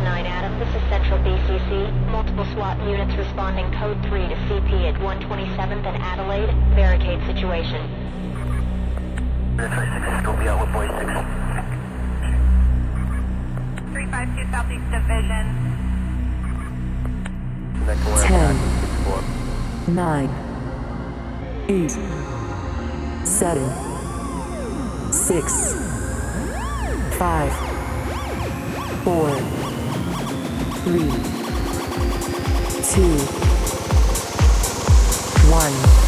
9 Adam, this is Central BCC. Multiple SWAT units responding code 3 to CP at 127th and Adelaide. Barricade situation. Don't be out with boy 6. 352 Southeast Division. Ten. Nine. Eight. Seven. Six. Five. Four. Three. Two. One.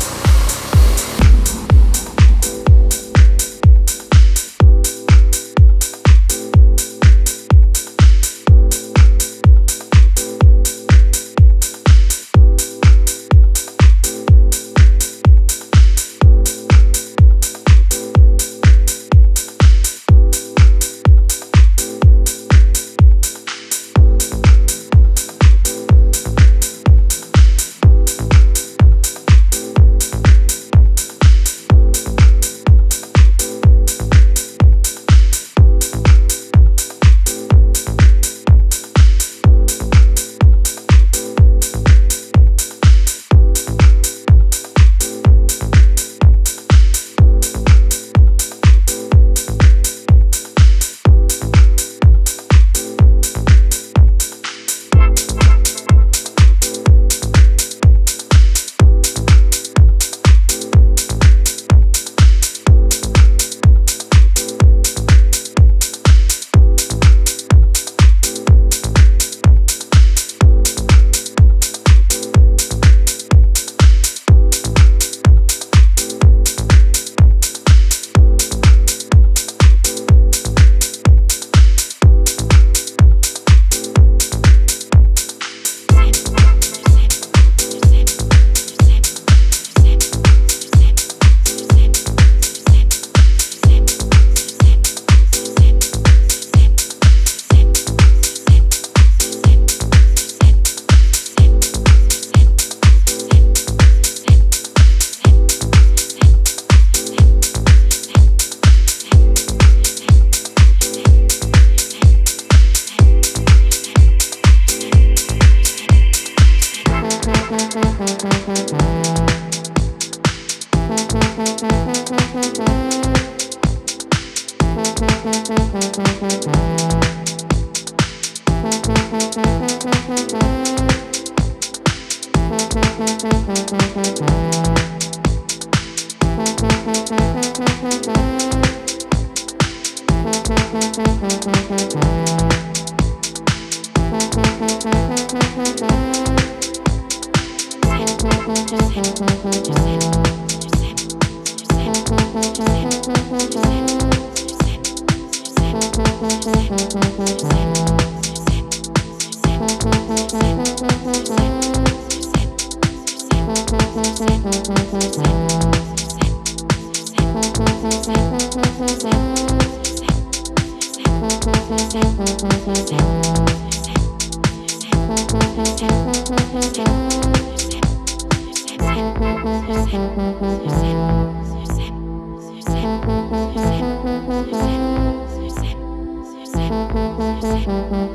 Music.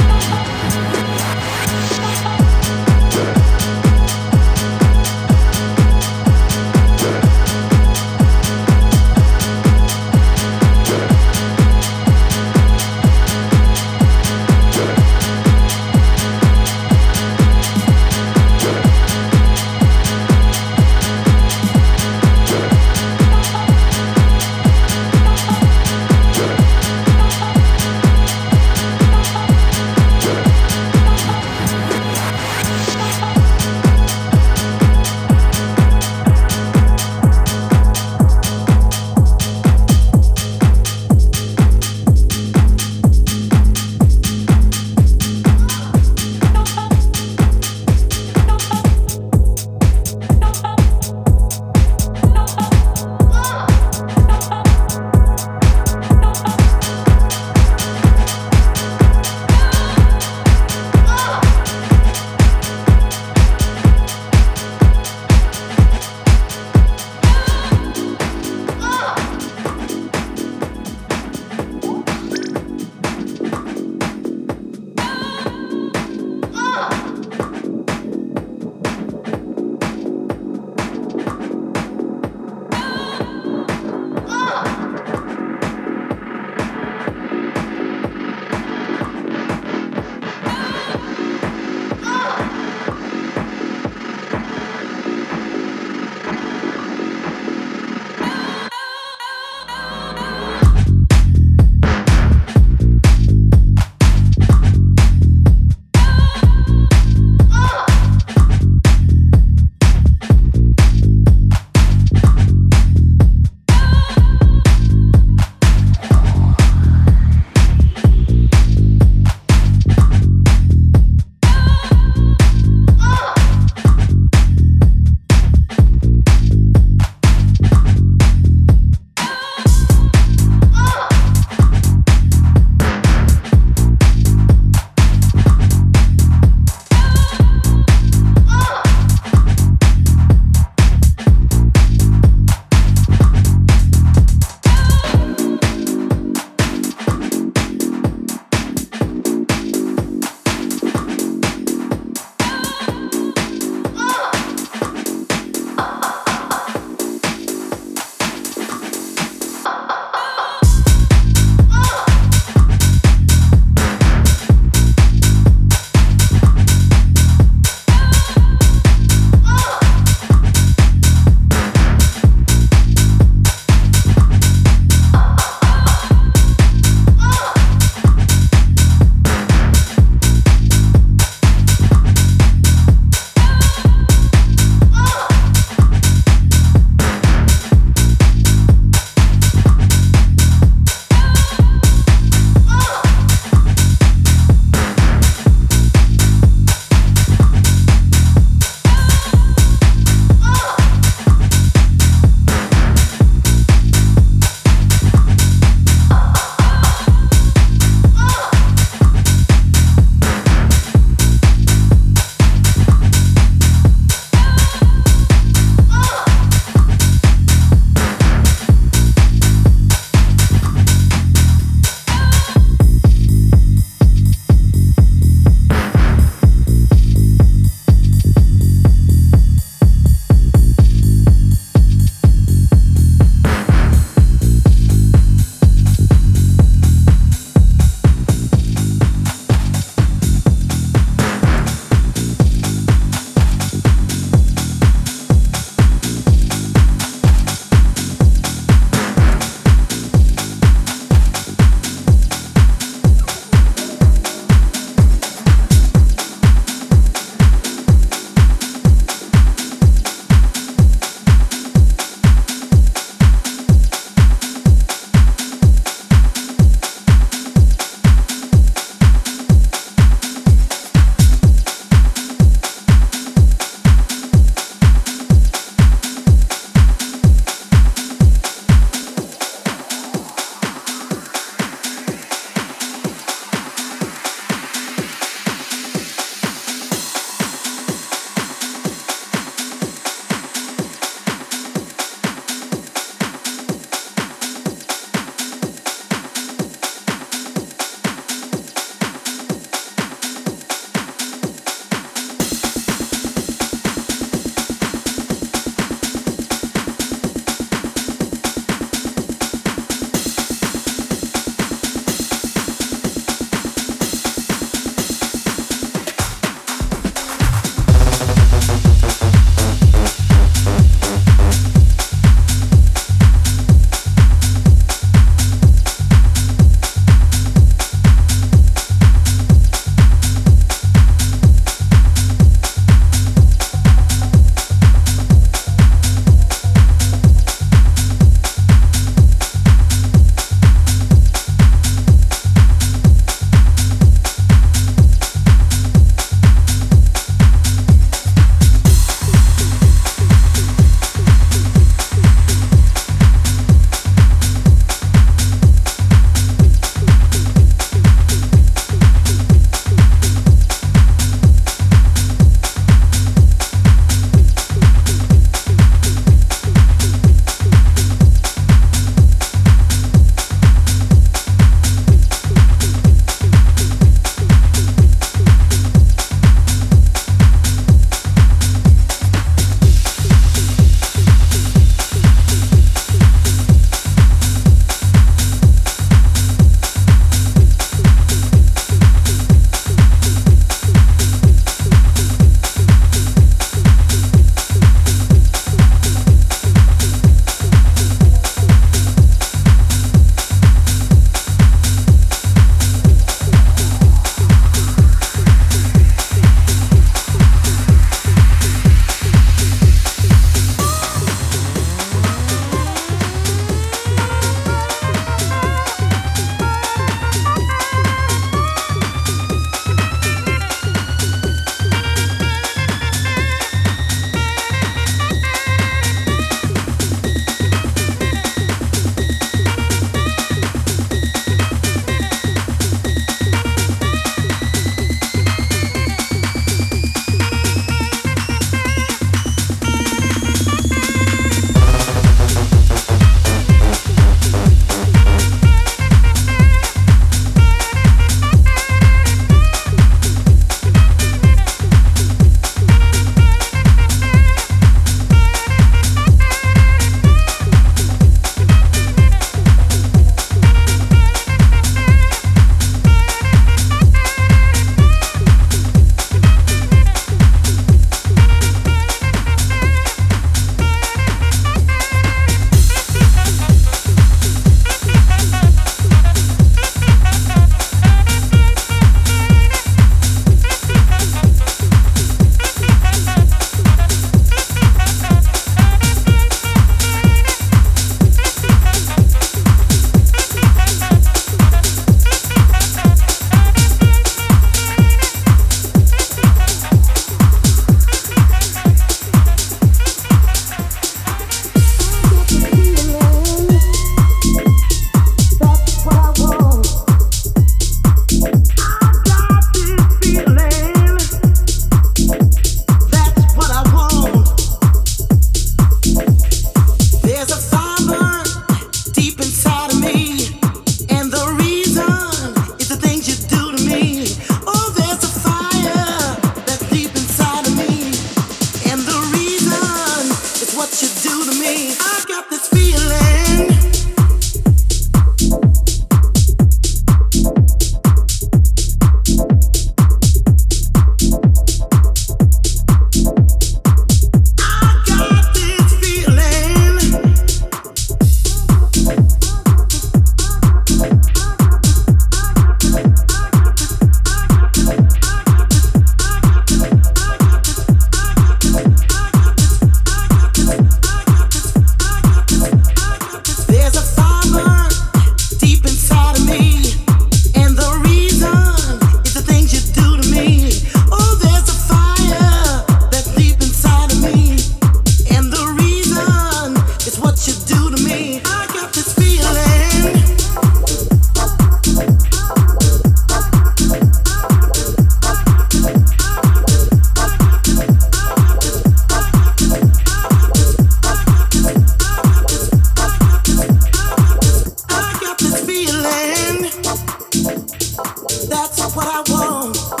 what I want.